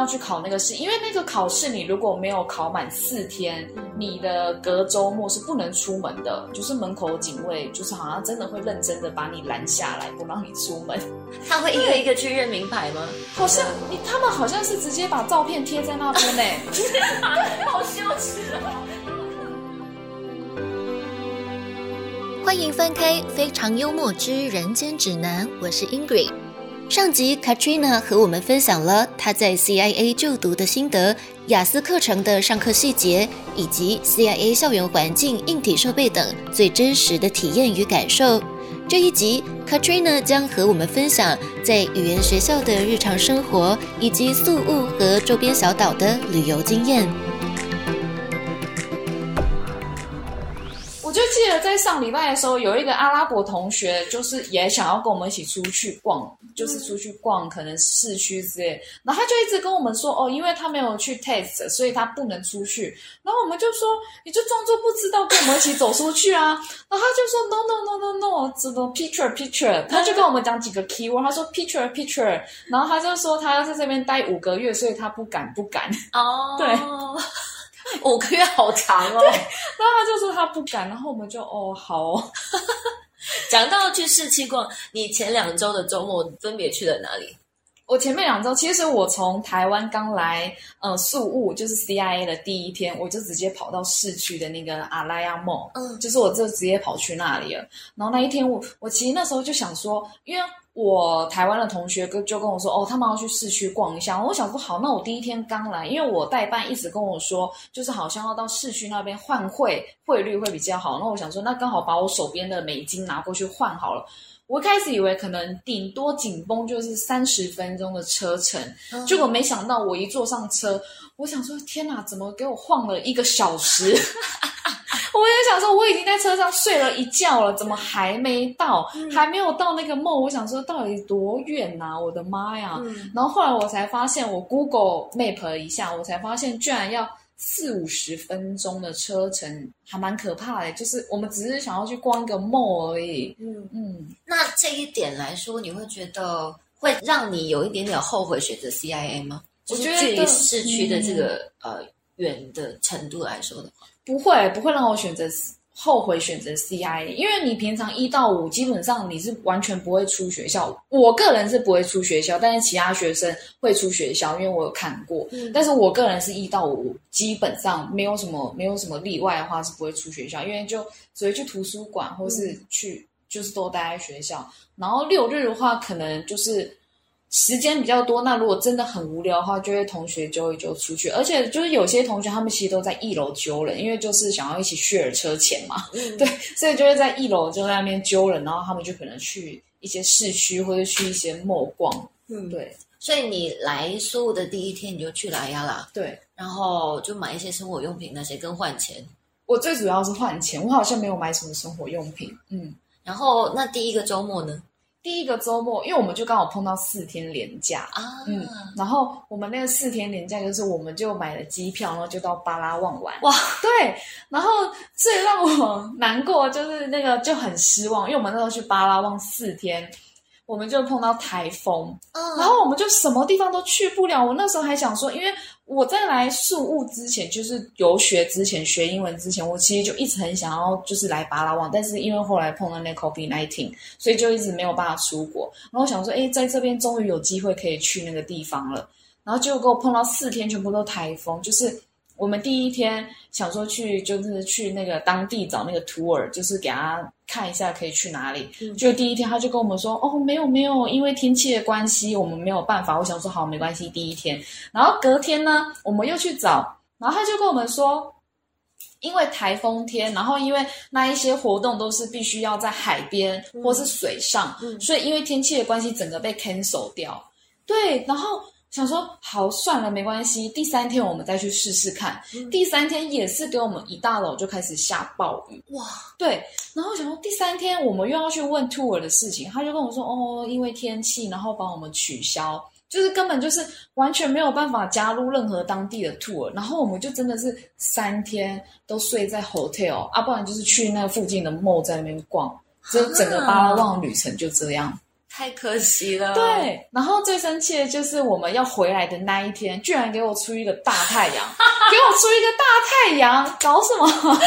要去考那个试，因为那个考试你如果没有考满四天，你的隔周末是不能出门的，就是门口警卫就是好像真的会认真的把你拦下来，不让你出门。他会一个一个去认名牌吗？好像你他们好像是直接把照片贴在那边呢，好羞耻哦！欢迎翻开《非常幽默之人间指南》，我是 Ingrid。上集 Katrina 和我们分享了她在 CIA 就读的心得、雅思课程的上课细节，以及 CIA 校园环境、硬体设备等最真实的体验与感受。这一集 Katrina 将和我们分享在语言学校的日常生活，以及宿务和周边小岛的旅游经验。我就记得在上礼拜的时候，有一个阿拉伯同学，就是也想要跟我们一起出去逛，就是出去逛可能市区之类，然后他就一直跟我们说，哦，因为他没有去 test，所以他不能出去。然后我们就说，你就装作不知道，跟我们一起走出去啊。然后他就说，no no no no no，怎么 picture picture？他就跟我们讲几个 keyword，他说 picture picture，然后他就说他要在这边待五个月，所以他不敢不敢。哦，对。五个月好长哦，对，然后他就说他不敢，然后我们就哦好。哦。讲到去市区逛，你前两周的周末分别去了哪里？我前面两周，其实我从台湾刚来，呃，宿务就是 CIA 的第一天，我就直接跑到市区的那个阿拉亚 mall，嗯，就是我就直接跑去那里了。然后那一天，我我其实那时候就想说，因为。我台湾的同学跟就跟我说，哦，他们要去市区逛一下。我想说，好，那我第一天刚来，因为我代办一直跟我说，就是好像要到市区那边换汇，汇率会比较好。那我想说，那刚好把我手边的美金拿过去换好了。我一开始以为可能顶多紧绷就是三十分钟的车程，结果没想到我一坐上车，我想说，天哪，怎么给我晃了一个小时？我也想说，我已经在车上睡了一觉了，怎么还没到？还没有到那个梦？我想说，到底多远呐？我的妈呀！然后后来我才发现，我 Google Map 了一下，我才发现居然要四五十分钟的车程，还蛮可怕的。就是我们只是想要去逛一个梦而已。嗯嗯。那这一点来说，你会觉得会让你有一点点后悔选择 CIA 吗？就是距离市区的这个呃远的程度来说的话。不会，不会让我选择后悔选择 CIA，因为你平常一到五基本上你是完全不会出学校。我个人是不会出学校，但是其他学生会出学校，因为我有看过。但是我个人是一到五基本上没有什么没有什么例外的话是不会出学校，因为就只会去图书馆或是去就是都待在学校。然后六日的话，可能就是。时间比较多，那如果真的很无聊的话，就会同学揪一揪出去。而且就是有些同学他们其实都在一楼揪人，因为就是想要一起 share 车钱嘛。对，所以就会在一楼就在那边揪人，然后他们就可能去一些市区或者去一些 mall 逛。嗯，对。所以你来苏的第一天你就去来呀啦？对，然后就买一些生活用品那些跟换钱。我最主要是换钱，我好像没有买什么生活用品。嗯，然后那第一个周末呢？第一个周末，因为我们就刚好碰到四天连假啊，嗯，然后我们那个四天连假，就是我们就买了机票，然后就到巴拉望玩。哇，对，然后最让我难过就是那个就很失望，因为我们那时候去巴拉望四天。我们就碰到台风，然后我们就什么地方都去不了。我那时候还想说，因为我在来宿务之前，就是游学之前学英文之前，我其实就一直很想要就是来巴拉望，但是因为后来碰到那 COVID nineteen，所以就一直没有办法出国。然后想说，哎，在这边终于有机会可以去那个地方了。然后结果给我碰到四天全部都台风，就是。我们第一天想说去，就是去那个当地找那个 tour，就是给他看一下可以去哪里。就第一天他就跟我们说：“哦，没有没有，因为天气的关系，我们没有办法。”我想说好，没关系。第一天，然后隔天呢，我们又去找，然后他就跟我们说：“因为台风天，然后因为那一些活动都是必须要在海边或是水上，所以因为天气的关系，整个被 cancel 掉。”对，然后。想说好算了，没关系。第三天我们再去试试看。第三天也是给我们一大楼就开始下暴雨。哇，对。然后想说第三天我们又要去问 tour 的事情，他就跟我说哦，因为天气，然后帮我们取消，就是根本就是完全没有办法加入任何当地的 tour。然后我们就真的是三天都睡在 hotel 啊，不然就是去那附近的 mall 在那边逛。就整个巴拉望旅程就这样。太可惜了。对，然后最生气的就是我们要回来的那一天，居然给我出一个大太阳，给我出一个大太阳，搞什么？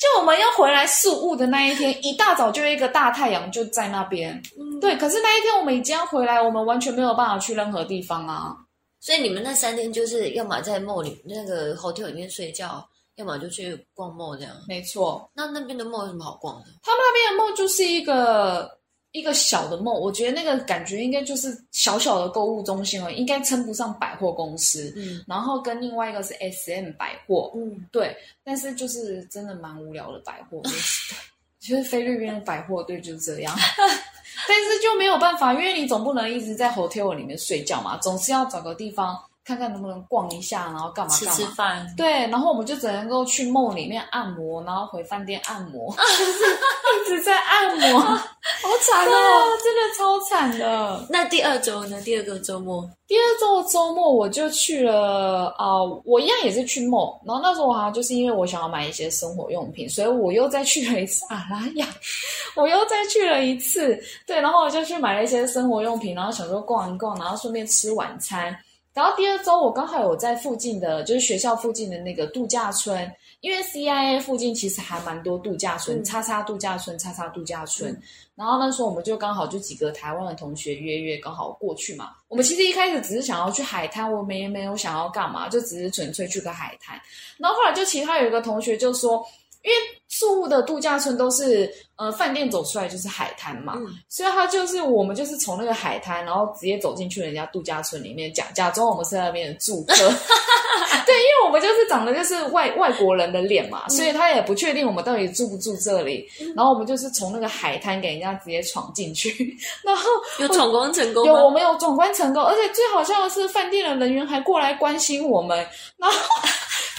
就我们要回来宿务的那一天，一大早就一个大太阳就在那边。对，可是那一天我们已经要回来，我们完全没有办法去任何地方啊。所以你们那三天就是要么在 mall 里那个 hotel 里面睡觉，要么就去逛 mall 这样。没错。那那边的 mall 有什么好逛的？他们那边的 mall 就是一个。一个小的梦，我觉得那个感觉应该就是小小的购物中心哦，应该称不上百货公司。嗯，然后跟另外一个是 S M 百货，嗯，对，但是就是真的蛮无聊的百货。其实 菲律宾的百货对就是这样，但是就没有办法，因为你总不能一直在 hotel 里面睡觉嘛，总是要找个地方。看看能不能逛一下，然后干嘛干嘛？吃吃饭。对，然后我们就只能够去梦里面按摩，然后回饭店按摩，就是一直在按摩，好惨哦，真的超惨的。那第二周呢？第二个周末，第二周周末我就去了啊，我一样也是去梦，然后那时候我好像就是因为我想要买一些生活用品，所以我又再去了一次阿拉亚，我又再去了一次，对，然后我就去买了一些生活用品，然后想说逛一逛，然后顺便吃晚餐。然后第二周，我刚好有在附近的，就是学校附近的那个度假村，因为 CIA 附近其实还蛮多度假村，叉叉度假村，叉叉度假村。然后那时候我们就刚好就几个台湾的同学约约，刚好过去嘛。我们其实一开始只是想要去海滩，我们也没有想要干嘛，就只是纯粹去个海滩。然后后来就其他有一个同学就说。因为宿务的度假村都是，呃，饭店走出来就是海滩嘛，所以他就是我们就是从那个海滩，然后直接走进去人家度假村里面，假假装我们是那边的住客。对，因为我们就是长得就是外外国人的脸嘛，所以他也不确定我们到底住不住这里。然后我们就是从那个海滩给人家直接闯进去，然后有闯关成功，有我们有闯关成功，而且最好笑的是饭店的人员还过来关心我们，然后。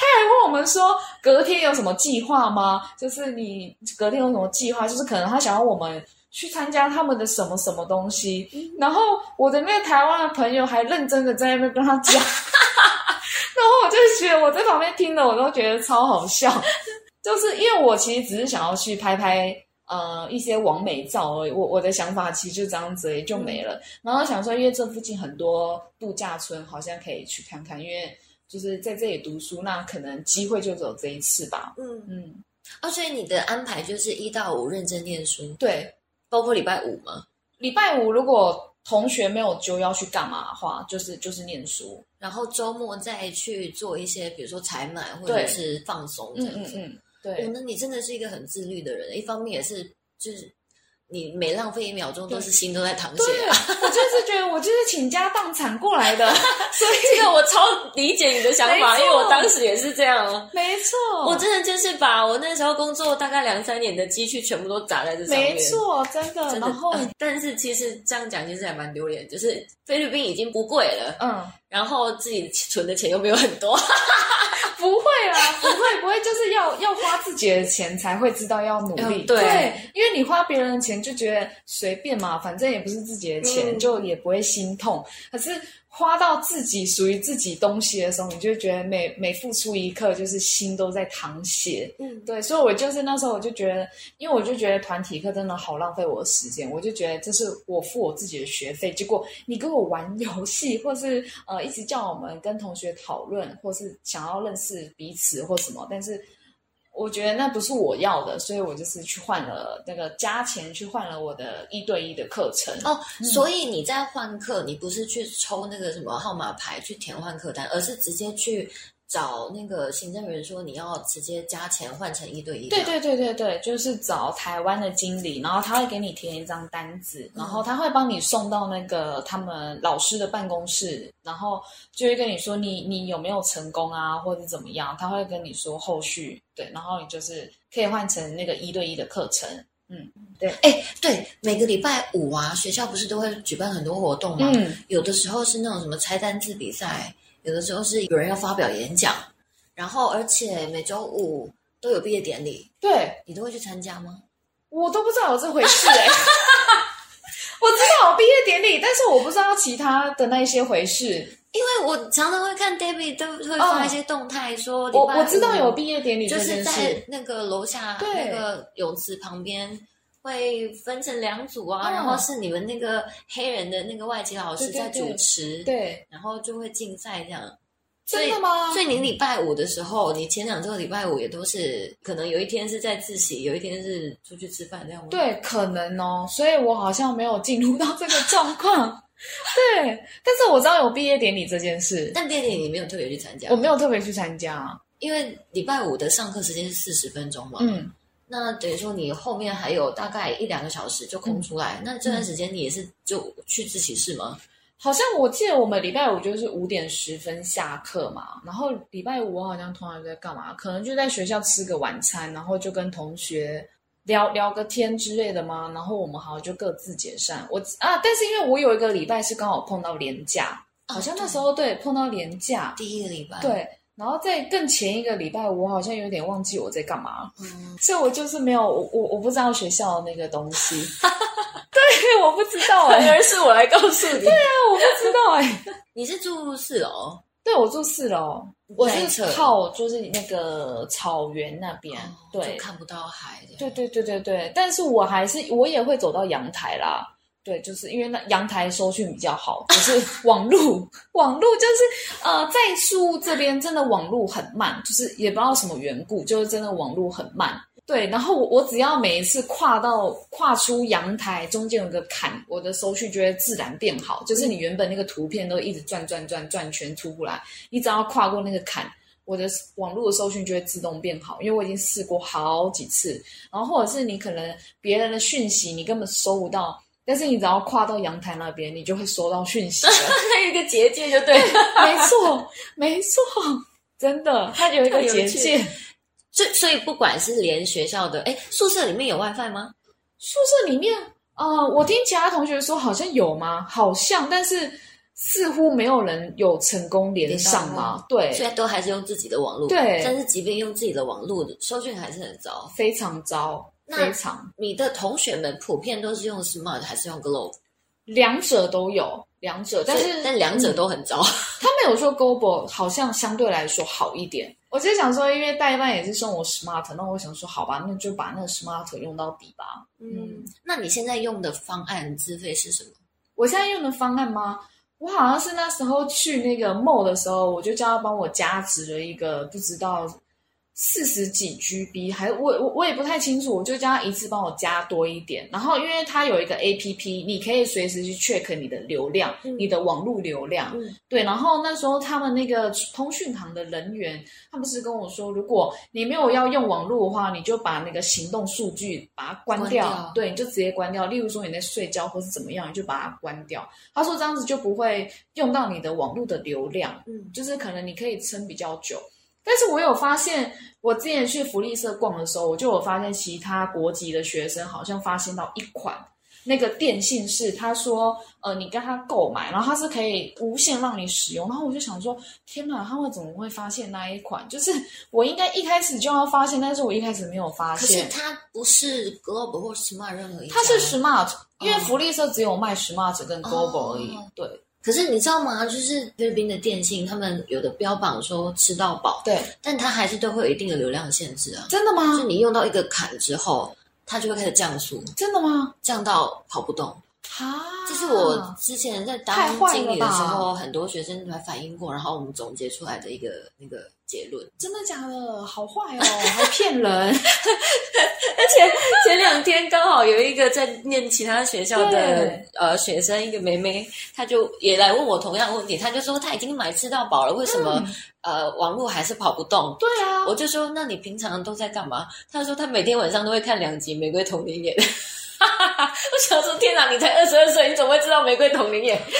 他还问我们说隔天有什么计划吗？就是你隔天有什么计划？就是可能他想要我们去参加他们的什么什么东西。然后我的那个台湾的朋友还认真的在那边跟他讲，然后我就觉得我在旁边听的我都觉得超好笑。就是因为我其实只是想要去拍拍呃一些完美照而已。我我的想法其实就这样子也就没了。然后想说，因为这附近很多度假村，好像可以去看看，因为。就是在这里读书，那可能机会就只有这一次吧。嗯嗯，啊，所以你的安排就是一到五认真念书，对，包括礼拜五吗？礼拜五如果同学没有就要去干嘛的话，就是就是念书，然后周末再去做一些，比如说采买或者是放松这样子。嗯嗯嗯，对。那你真的是一个很自律的人，一方面也是就是。你每浪费一秒钟，都是心都在淌血。对，我就是觉得我就是倾家荡产过来的，所以这个我超理解你的想法，因为我当时也是这样。没错，我真的就是把我那时候工作大概两三年的积蓄全部都砸在这上面。没错，真的。然后，但是其实这样讲其实还蛮丢脸，就是菲律宾已经不贵了，嗯，然后自己存的钱又没有很多。不会啦，不会不会，就是要要花自己的钱才会知道要努力。对，因为你花别人的钱就觉得随便嘛，反正也不是自己的钱，就也不会心痛。可是。花到自己属于自己东西的时候，你就觉得每每付出一刻，就是心都在淌血。嗯，对，所以我就是那时候我就觉得，因为我就觉得团体课真的好浪费我的时间，我就觉得这是我付我自己的学费，结果你跟我玩游戏，或是呃一直叫我们跟同学讨论，或是想要认识彼此或什么，但是。我觉得那不是我要的，所以我就是去换了那个加钱去换了我的一对一的课程哦。所以你在换课，你不是去抽那个什么号码牌去填换课单，而是直接去。找那个行政人说你要直接加钱换成一对一。对对对对对，就是找台湾的经理，然后他会给你填一张单子，然后他会帮你送到那个他们老师的办公室，然后就会跟你说你你有没有成功啊，或者怎么样，他会跟你说后续对，然后你就是可以换成那个一对一的课程。嗯，对，哎对，每个礼拜五啊，学校不是都会举办很多活动吗？嗯，有的时候是那种什么拆单字比赛。有的时候是有人要发表演讲，然后而且每周五都有毕业典礼，对你都会去参加吗？我都不知道有这回事哎，我知道有毕业典礼，但是我不知道其他的那些回事，因为我常常会看 David 都会发一些动态，说我我知道有毕业典礼，就是在那个楼下那个泳池旁边会分成两组啊，然后是你们那个黑人的那个外籍老师在主持，对，然后就会竞赛这样。真的吗？所以你礼拜五的时候，你前两周礼拜五也都是可能有一天是在自习，有一天是出去吃饭这样吗？对，可能哦。所以我好像没有进入到这个状况。对，但是我知道有毕业典礼这件事，但毕业典礼你没有特别去参加。我没有特别去参加，因为礼拜五的上课时间是四十分钟嘛。嗯，那等于说你后面还有大概一两个小时就空出来，那这段时间你也是就去自习室吗？好像我记得我们礼拜五就是五点十分下课嘛，然后礼拜五我好像通常在干嘛？可能就在学校吃个晚餐，然后就跟同学聊聊个天之类的嘛。然后我们好像就各自解散。我啊，但是因为我有一个礼拜是刚好碰到年假，好像那时候对碰到年假第一个礼拜对。然后在更前一个礼拜，我好像有点忘记我在干嘛，所以我就是没有我我不知道学校的那个东西，对，我不知道哎，而是我来告诉你，对啊，我不知道哎，你是住四楼？对，我住四楼，我是靠就是那个草原那边，对，看不到海的，对对对对对，但是我还是我也会走到阳台啦。对，就是因为那阳台收讯比较好，可是 网路网路就是呃，在树这边真的网路很慢，就是也不知道什么缘故，就是真的网路很慢。对，然后我我只要每一次跨到跨出阳台中间有个坎，我的收讯就会自然变好。就是你原本那个图片都一直转转转转圈出不来，你只要跨过那个坎，我的网络的收讯就会自动变好。因为我已经试过好几次，然后或者是你可能别人的讯息你根本收不到。但是你只要跨到阳台那边，你就会收到讯息了。它有一个结界，就对，没错，没错，真的，它有一个结界。所以，所以不管是连学校的，哎，宿舍里面有 WiFi 吗？宿舍里面，呃，我听其他同学说好像有吗？好像，但是似乎没有人有成功连上吗？对，所以都还是用自己的网络。对，但是即便用自己的网络，收讯还是很糟，非常糟。非常，你的同学们普遍都是用 Smart 还是用 Globe？两者都有，两者，但是但两者都很糟。他们有说 Globe 好像相对来说好一点。我就想说，因为代办也是送我 Smart，那我想说，好吧，那就把那个 Smart 用到底吧。嗯，那你现在用的方案资费是什么？我现在用的方案吗？我好像是那时候去那个 Mall 的时候，我就叫他帮我加值了一个，不知道。四十几 GB，还我我我也不太清楚，我就叫他一次帮我加多一点。然后因为它有一个 APP，你可以随时去 check 你的流量，你的网络流量。对，然后那时候他们那个通讯行的人员，他不是跟我说，如果你没有要用网络的话，你就把那个行动数据把它关掉。对，你就直接关掉。例如说你在睡觉或是怎么样，你就把它关掉。他说这样子就不会用到你的网络的流量，嗯，就是可能你可以撑比较久。但是我有发现，我之前去福利社逛的时候，我就有发现其他国籍的学生好像发现到一款那个电信是，他说，呃，你跟他购买，然后他是可以无限让你使用，然后我就想说，天哪，他们怎么会发现那一款？就是我应该一开始就要发现，但是我一开始没有发现。可是它不是 Global 或 Smart 任何一它是 Smart，因为福利社只有卖 Smart 跟 Global 而已，对。可是你知道吗？就是菲律宾的电信，他们有的标榜说吃到饱，对，但它还是都会有一定的流量限制啊。真的吗？就你用到一个坎之后，它就会开始降速。真的吗？降到跑不动啊！这是我之前在当经理的时候，很多学生来反映过，然后我们总结出来的一个那个。结论真的假的？好坏哦，还骗人！而且前两天刚好有一个在念其他学校的呃学生，一个妹妹，她就也来问我同样问题，她就说她已经买吃到饱了，为什么呃网络还是跑不动？对啊，我就说那你平常都在干嘛？她说她每天晚上都会看两集《玫瑰童林眼》。我想说天哪，你才二十二岁，你怎么会知道《玫瑰童林眼》？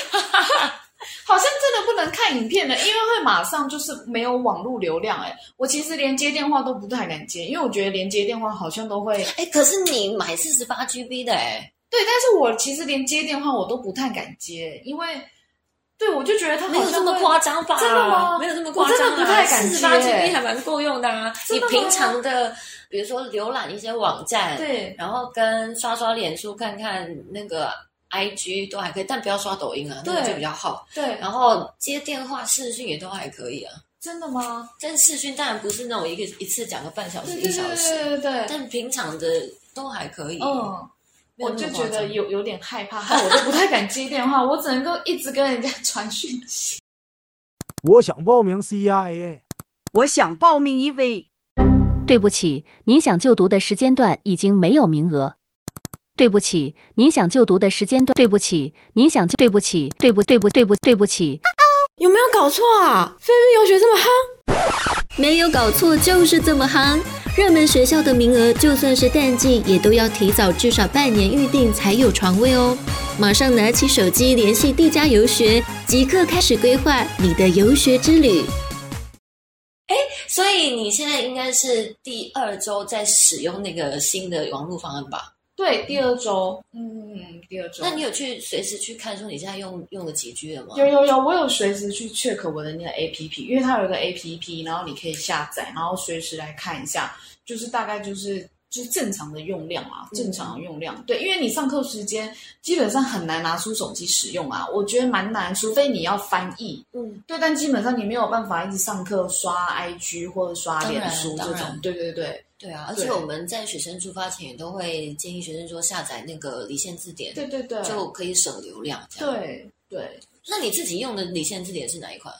好像真的不能看影片了，因为会马上就是没有网络流量。哎，我其实连接电话都不太敢接，因为我觉得连接电话好像都会。哎，可是你买四十八 GB 的，哎，对，但是我其实连接电话我都不太敢接，因为对我就觉得他没有这么夸张吧？真的吗？没有这么夸张，真的不太敢接。四十八 GB 还蛮够用的啊。你平常的，比如说浏览一些网站，对，然后跟刷刷脸书看看那个。I G 都还可以，但不要刷抖音啊，那个就比较好。对，然后接电话、视讯也都还可以啊。真的吗？但视讯当然不是那种一个一次讲个半小时、一小时。对对对对。但平常的都还可以。嗯，我就觉得有有点害怕，我都不太敢接电话，我只能够一直跟人家传讯息。我想报名 CIA，我想报名 EV。对不起，您想就读的时间段已经没有名额。对不起，您想就读的时间段。对不起，您想就对不起，对不对不对不对不起。有没有搞错啊？菲律宾游学这么夯？没有搞错，就是这么夯。热门学校的名额，就算是淡季，也都要提早至少半年预定才有床位哦。马上拿起手机联系地家游学，即刻开始规划你的游学之旅。哎，所以你现在应该是第二周在使用那个新的网络方案吧？对，第二周，嗯，第二周。那你有去随时去看说你现在用用了几 G 了吗？有有有，我有随时去 check 我的那个 A P P，因为它有一个 A P P，然后你可以下载，然后随时来看一下，就是大概就是就是正常的用量啊，正常的用量。对，因为你上课时间基本上很难拿出手机使用啊，我觉得蛮难，除非你要翻译。嗯，对，但基本上你没有办法一直上课刷 I G 或者刷脸书这种。对对对。对啊，而且我们在学生出发前也都会建议学生说下载那个离线字典，对对对，就可以省流量。对对，那你自己用的离线字典是哪一款？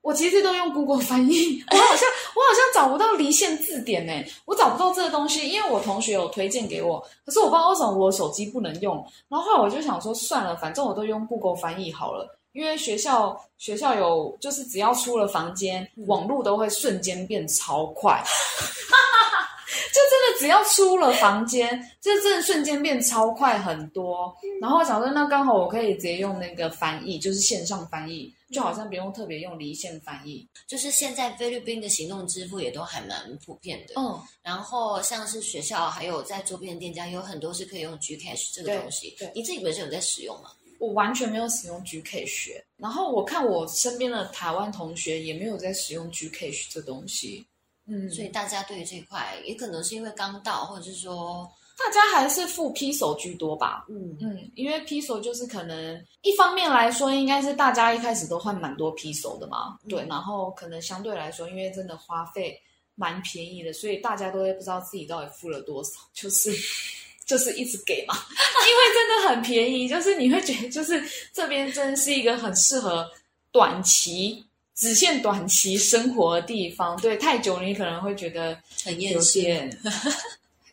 我其实都用 Google 翻译，我好像我好像找不到离线字典呢，我找不到这个东西，因为我同学有推荐给我，可是我不知道为什么我手机不能用。然后后来我就想说算了，反正我都用 Google 翻译好了，因为学校学校有就是只要出了房间，网络都会瞬间变超快。就真的只要出了房间，就真的瞬间变超快很多。然后想说，那刚好我可以直接用那个翻译，就是线上翻译，就好像不用特别用离线翻译。就是现在菲律宾的行动支付也都还蛮普遍的。嗯，然后像是学校还有在周边的店家，有很多是可以用 Gcash 这个东西。对，你自己本身有在使用吗？我完全没有使用 Gcash。然后我看我身边的台湾同学也没有在使用 Gcash 这东西。嗯，所以大家对于这一块，也可能是因为刚到，或者是说大家还是付 P 手居多吧。嗯嗯，因为 P 手就是可能一方面来说，应该是大家一开始都换蛮多 P 手的嘛。对，然后可能相对来说，因为真的花费蛮便宜的，所以大家都会不知道自己到底付了多少，就是就是一直给嘛。因为真的很便宜，就是你会觉得就是这边真的是一个很适合短期。只限短期生活的地方，对太久你可能会觉得很厌倦。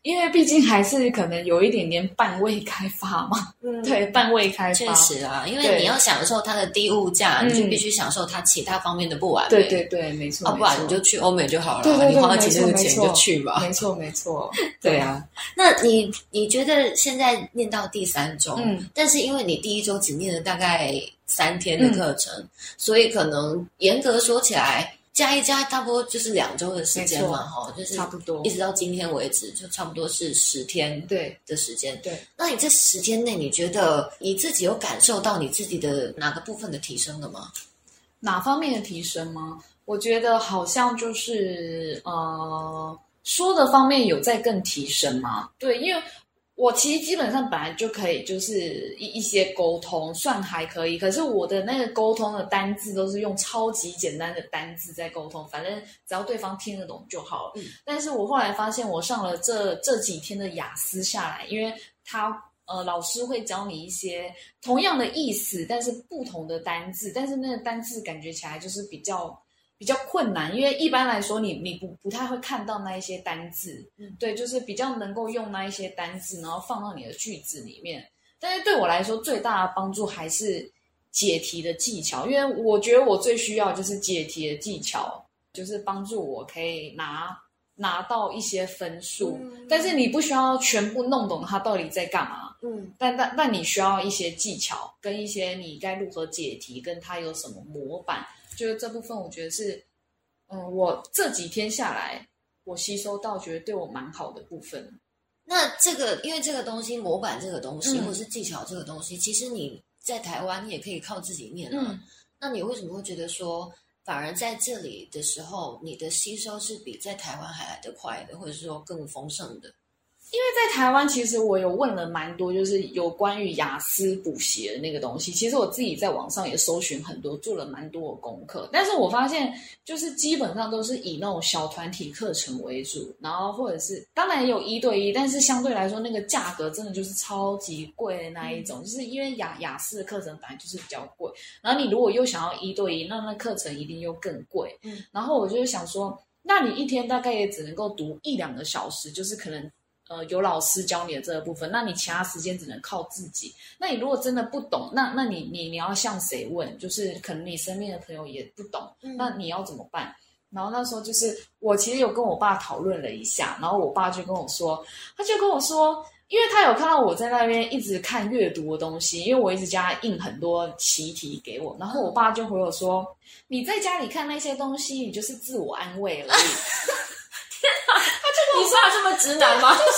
因为毕竟还是可能有一点点半未开发嘛，嗯对，半未开发。确实啊，因为你要享受它的低物价，你就必须享受它其他方面的不完美。对对对，没错。不然你就去欧美就好了，你花几千块钱就去吧。没错没错，对啊。那你你觉得现在念到第三周，嗯，但是因为你第一周只念了大概三天的课程，所以可能严格说起来。加一加，差不多就是两周的时间嘛，哈，就是差不多，一直到今天为止，就差不多是十天对的时间。对，那你这十天内，你觉得你自己有感受到你自己的哪个部分的提升了吗？哪方面的提升吗？我觉得好像就是呃，说的方面有在更提升吗？对，因为。我其实基本上本来就可以，就是一一些沟通算还可以，可是我的那个沟通的单字都是用超级简单的单字在沟通，反正只要对方听得懂就好了。嗯，但是我后来发现，我上了这这几天的雅思下来，因为他呃老师会教你一些同样的意思，但是不同的单字，但是那个单字感觉起来就是比较。比较困难，因为一般来说，你你不不太会看到那一些单字，嗯，对，就是比较能够用那一些单字，然后放到你的句子里面。但是对我来说，最大的帮助还是解题的技巧，因为我觉得我最需要就是解题的技巧，就是帮助我可以拿拿到一些分数。但是你不需要全部弄懂它到底在干嘛，嗯，但但但你需要一些技巧，跟一些你该如何解题，跟它有什么模板。就是这部分，我觉得是，嗯，我这几天下来，我吸收到觉得对我蛮好的部分。那这个，因为这个东西模板这个东西，或者是技巧这个东西，其实你在台湾你也可以靠自己念啊。那你为什么会觉得说，反而在这里的时候，你的吸收是比在台湾还来得快的，或者是说更丰盛的？因为在台湾，其实我有问了蛮多，就是有关于雅思补习的那个东西。其实我自己在网上也搜寻很多，做了蛮多的功课。但是我发现，就是基本上都是以那种小团体课程为主，然后或者是当然也有一对一，但是相对来说，那个价格真的就是超级贵的那一种。就是因为雅雅思的课程本来就是比较贵，然后你如果又想要一对一，那那课程一定又更贵。嗯，然后我就想说，那你一天大概也只能够读一两个小时，就是可能。呃，有老师教你的这个部分，那你其他时间只能靠自己。那你如果真的不懂，那那你你你要向谁问？就是可能你身边的朋友也不懂，那你要怎么办？然后那时候就是我其实有跟我爸讨论了一下，然后我爸就跟我说，他就跟我说，因为他有看到我在那边一直看阅读的东西，因为我一直叫他印很多习题给我，然后我爸就回我说，你在家里看那些东西，你就是自我安慰而已。你爸这么直男吗？就说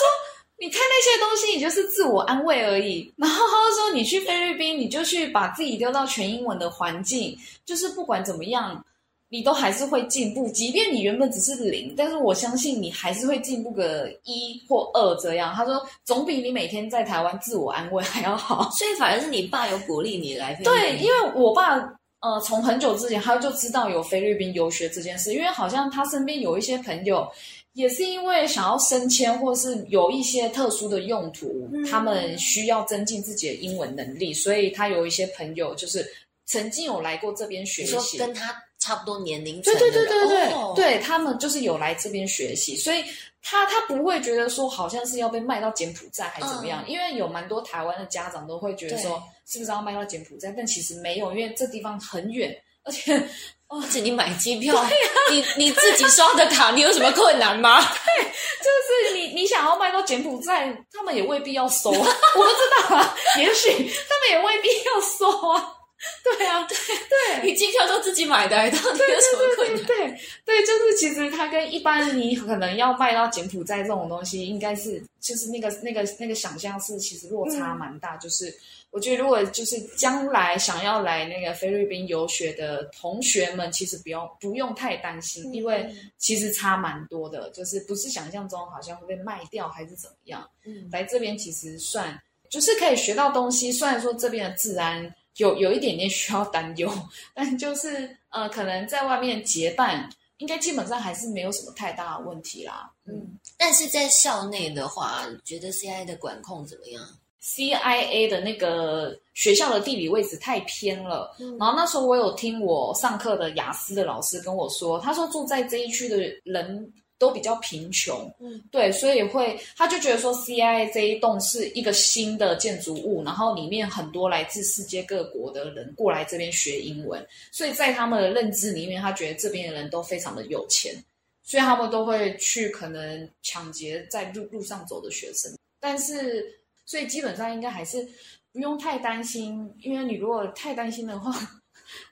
你看那些东西，你就是自我安慰而已。然后他就说，你去菲律宾，你就去把自己丢到全英文的环境，就是不管怎么样，你都还是会进步。即便你原本只是零，但是我相信你还是会进步个一或二这样。他说，总比你每天在台湾自我安慰还要好。所以反而是你爸有鼓励你来。对，因为我爸呃，从很久之前他就知道有菲律宾游学这件事，因为好像他身边有一些朋友。也是因为想要升迁，或是有一些特殊的用途，他们需要增进自己的英文能力，所以他有一些朋友就是曾经有来过这边学习，跟他差不多年龄对对对对对，对他们就是有来这边学习，所以他他不会觉得说好像是要被卖到柬埔寨还怎么样，因为有蛮多台湾的家长都会觉得说是不是要卖到柬埔寨，但其实没有，因为这地方很远，而且。而且你买机票，你你自己刷的卡，你有什么困难吗？对，就是你你想要卖到柬埔寨，他们也未必要收，我不知道啊，也许他们也未必要收啊。对啊，对对，你机票都自己买的，到底有什么困难？对对，就是其实它跟一般你可能要卖到柬埔寨这种东西，应该是就是那个那个那个想象是其实落差蛮大，就是。我觉得，如果就是将来想要来那个菲律宾游学的同学们，其实不用不用太担心，因为其实差蛮多的，就是不是想象中好像会被卖掉还是怎么样。嗯，来这边其实算就是可以学到东西，虽然说这边的治安有有一点点需要担忧，但就是呃，可能在外面结伴，应该基本上还是没有什么太大的问题啦。嗯，但是在校内的话，觉得 CI 的管控怎么样？CIA 的那个学校的地理位置太偏了，然后那时候我有听我上课的雅思的老师跟我说，他说住在这一区的人都比较贫穷，嗯，对，所以会他就觉得说 CIA 这一栋是一个新的建筑物，然后里面很多来自世界各国的人过来这边学英文，所以在他们的认知里面，他觉得这边的人都非常的有钱，所以他们都会去可能抢劫在路路上走的学生，但是。所以基本上应该还是不用太担心，因为你如果太担心的话，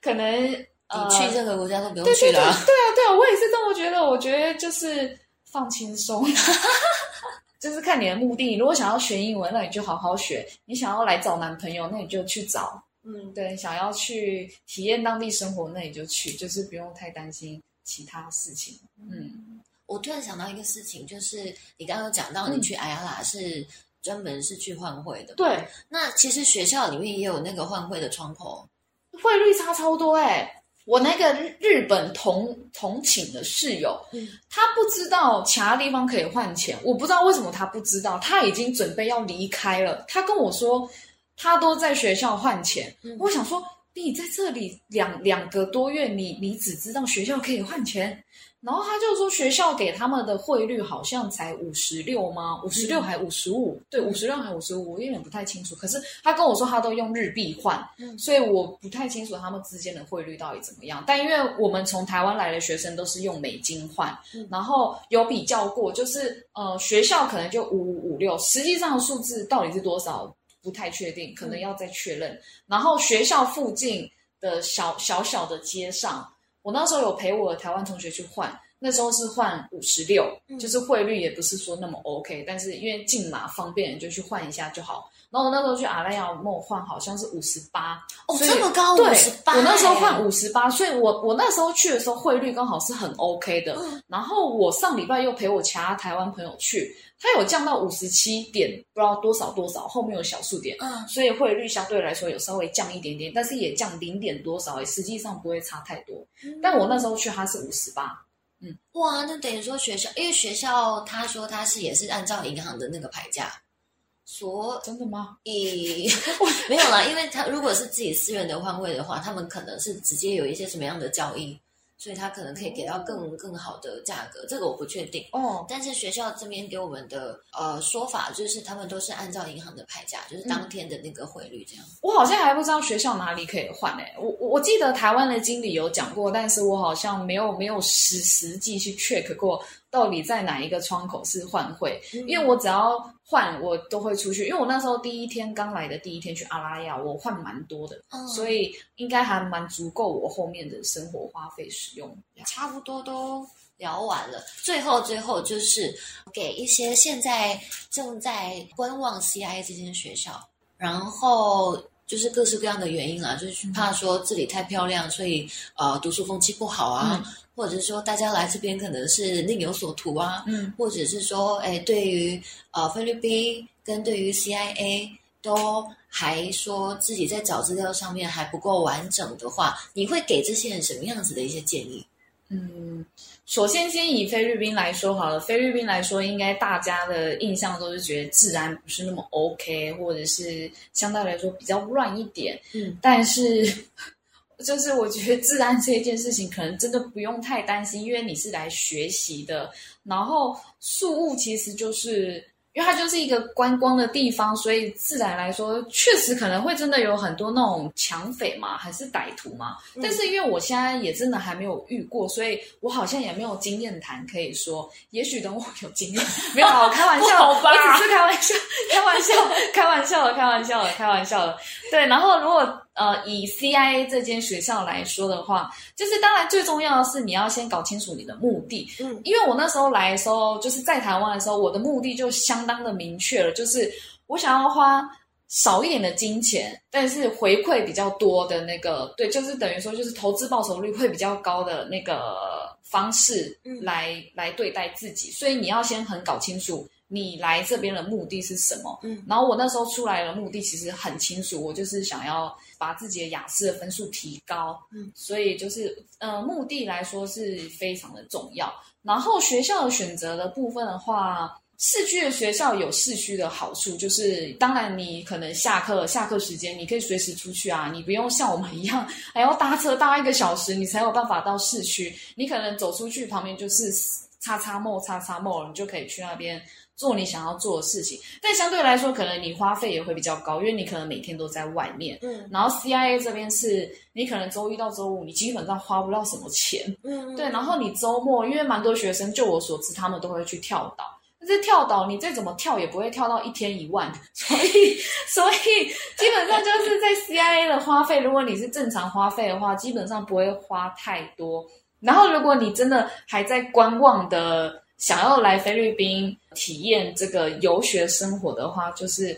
可能你去任何国家都不用去了。对啊，对啊，我也是这么觉得。我觉得就是放轻松，就是看你的目的。如果想要学英文，那你就好好学；你想要来找男朋友，那你就去找。嗯，对，想要去体验当地生活，那你就去，就是不用太担心其他事情。嗯，我突然想到一个事情，就是你刚刚讲到你去艾亚拉是。专门是去换汇的，对。那其实学校里面也有那个换汇的窗口，汇率差超多哎。我那个日本同同寝的室友，他不知道其他地方可以换钱，我不知道为什么他不知道。他已经准备要离开了，他跟我说他都在学校换钱。我想说，你在这里两两个多月，你你只知道学校可以换钱。然后他就说，学校给他们的汇率好像才五十六吗？五十六还五十五？对，五十六还五十五，我有点不太清楚。可是他跟我说，他都用日币换，所以我不太清楚他们之间的汇率到底怎么样。但因为我们从台湾来的学生都是用美金换，然后有比较过，就是呃，学校可能就五五五六，实际上的数字到底是多少不太确定，可能要再确认。然后学校附近的小小小的街上。我那时候有陪我的台湾同学去换，那时候是换五十六，就是汇率也不是说那么 OK，但是因为进码方便，就去换一下就好。然后我那时候去阿莱亚梦换好像是五十八，哦，这么高，对，我那时候换五十八，所以我我那时候去的时候汇率刚好是很 OK 的。然后我上礼拜又陪我其他台湾朋友去，它有降到五十七点，不知道多少多少，后面有小数点，嗯，所以汇率相对来说有稍微降一点点，但是也降零点多少，实际上不会差太多。但我那时候去它是五十八。嗯，哇，那等于说学校，因为学校他说他是也是按照银行的那个牌价，所真的吗？以没有啦，因为他如果是自己私人的换位的话，他们可能是直接有一些什么样的交易。所以他可能可以给到更更好的价格，这个我不确定哦。但是学校这边给我们的呃说法就是，他们都是按照银行的牌价，就是当天的那个汇率这样。我好像还不知道学校哪里可以换诶，我我记得台湾的经理有讲过，但是我好像没有没有实实际去 check 过。到底在哪一个窗口是换汇？因为我只要换，我都会出去。因为我那时候第一天刚来的第一天去阿拉亚，我换蛮多的，所以应该还蛮足够我后面的生活花费使用。差不多都聊完了，最后最后就是给一些现在正在观望 CIA 这间学校，然后就是各式各样的原因啦，就是怕说这里太漂亮，所以呃读书风气不好啊。或者是说，大家来这边可能是另有所图啊，嗯，或者是说，哎，对于呃菲律宾跟对于 CIA 都还说自己在找资料上面还不够完整的话，你会给这些人什么样子的一些建议？嗯，首先先以菲律宾来说好了，菲律宾来说，应该大家的印象都是觉得治安不是那么 OK，或者是相对来说比较乱一点，嗯，但是。就是我觉得治安这一件事情，可能真的不用太担心，因为你是来学习的。然后宿务其实就是。因为它就是一个观光的地方，所以自然来说，确实可能会真的有很多那种抢匪嘛，还是歹徒嘛。但是因为我现在也真的还没有遇过，所以我好像也没有经验谈可以说。也许等我有经验，没有，开玩笑，我只是开玩笑，开玩笑，开玩笑的，开玩笑的，开玩笑的。对，然后如果呃以 CIA 这间学校来说的话，就是当然最重要的是你要先搞清楚你的目的。嗯，因为我那时候来的时候，就是在台湾的时候，我的目的就相。当的明确了，就是我想要花少一点的金钱，但是回馈比较多的那个，对，就是等于说就是投资报酬率会比较高的那个方式来来对待自己。所以你要先很搞清楚你来这边的目的是什么。嗯，然后我那时候出来的目的其实很清楚，我就是想要把自己的雅思的分数提高。嗯，所以就是呃，目的来说是非常的重要。然后学校的选择的部分的话。市区的学校有市区的好处，就是当然你可能下课下课时间你可以随时出去啊，你不用像我们一样还要搭车搭一个小时，你才有办法到市区。你可能走出去旁边就是叉叉 mall 叉叉 mall，，你就可以去那边做你想要做的事情。但相对来说，可能你花费也会比较高，因为你可能每天都在外面。嗯。然后 CIA 这边是你可能周一到周五你基本上花不到什么钱。嗯。对，然后你周末，因为蛮多学生，就我所知，他们都会去跳岛。但是跳岛，你再怎么跳也不会跳到一天一万，所以所以基本上就是在 CIA 的花费，如果你是正常花费的话，基本上不会花太多。然后如果你真的还在观望的，想要来菲律宾体验这个游学生活的话，就是。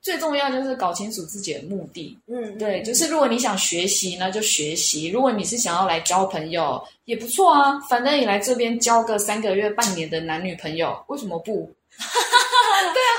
最重要就是搞清楚自己的目的，嗯，对，就是如果你想学习，那就学习；如果你是想要来交朋友，也不错啊。反正你来这边交个三个月、半年的男女朋友，为什么不？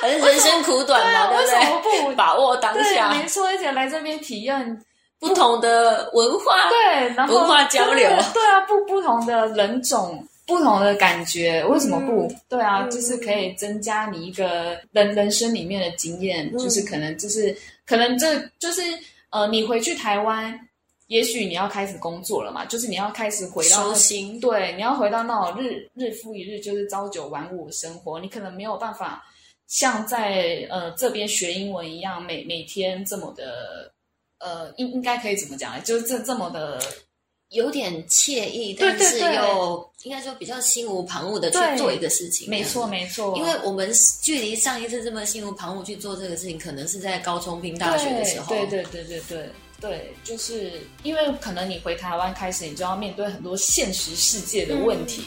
对啊，人生苦短嘛，为什么不把握当下？没错，而且来这边体验不同的文化，对，然后文化交流，对啊，不不同的人种。不同的感觉，为什么不对啊？就是可以增加你一个人人生里面的经验，就是可能就是可能这就是呃，你回去台湾，也许你要开始工作了嘛，就是你要开始回到对，你要回到那种日日复一日就是朝九晚五的生活，你可能没有办法像在呃这边学英文一样，每每天这么的呃，应应该可以怎么讲呢？就是这这么的。有点惬意，但是又应该说比较心无旁骛的去做一个事情。没错，没错。因为我们距离上一次这么心无旁骛去做这个事情，可能是在高中兵大学的时候。对对对对对对，就是因为可能你回台湾开始，你就要面对很多现实世界的问题，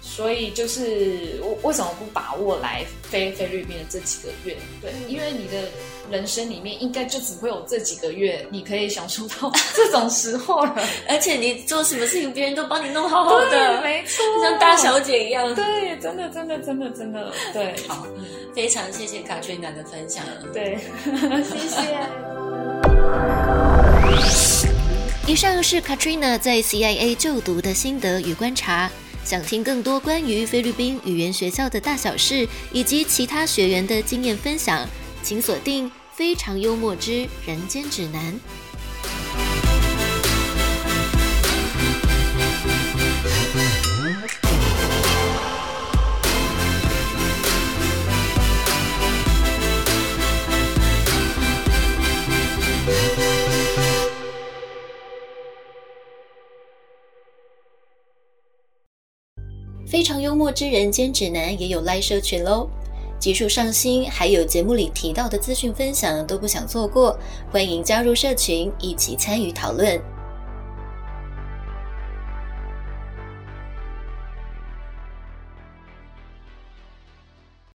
所以就是我为什么不把握来飞菲律宾的这几个月？对，因为你的。人生里面应该就只会有这几个月，你可以享受到这种时候了。而且你做什么事情，别人都帮你弄好好的，没错，像大小姐一样。对，真的，真的，真的，真的，对。好，非常谢谢卡翠娜的分享。对，谢谢。以上是 Katrina 在 CIA 就读的心得与观察。想听更多关于菲律宾语言学校的大小事，以及其他学员的经验分享，请锁定《非常幽默之人间指南》。非常幽默之人间指南也有 Live 社群喽，技术上新，还有节目里提到的资讯分享都不想错过，欢迎加入社群一起参与讨论。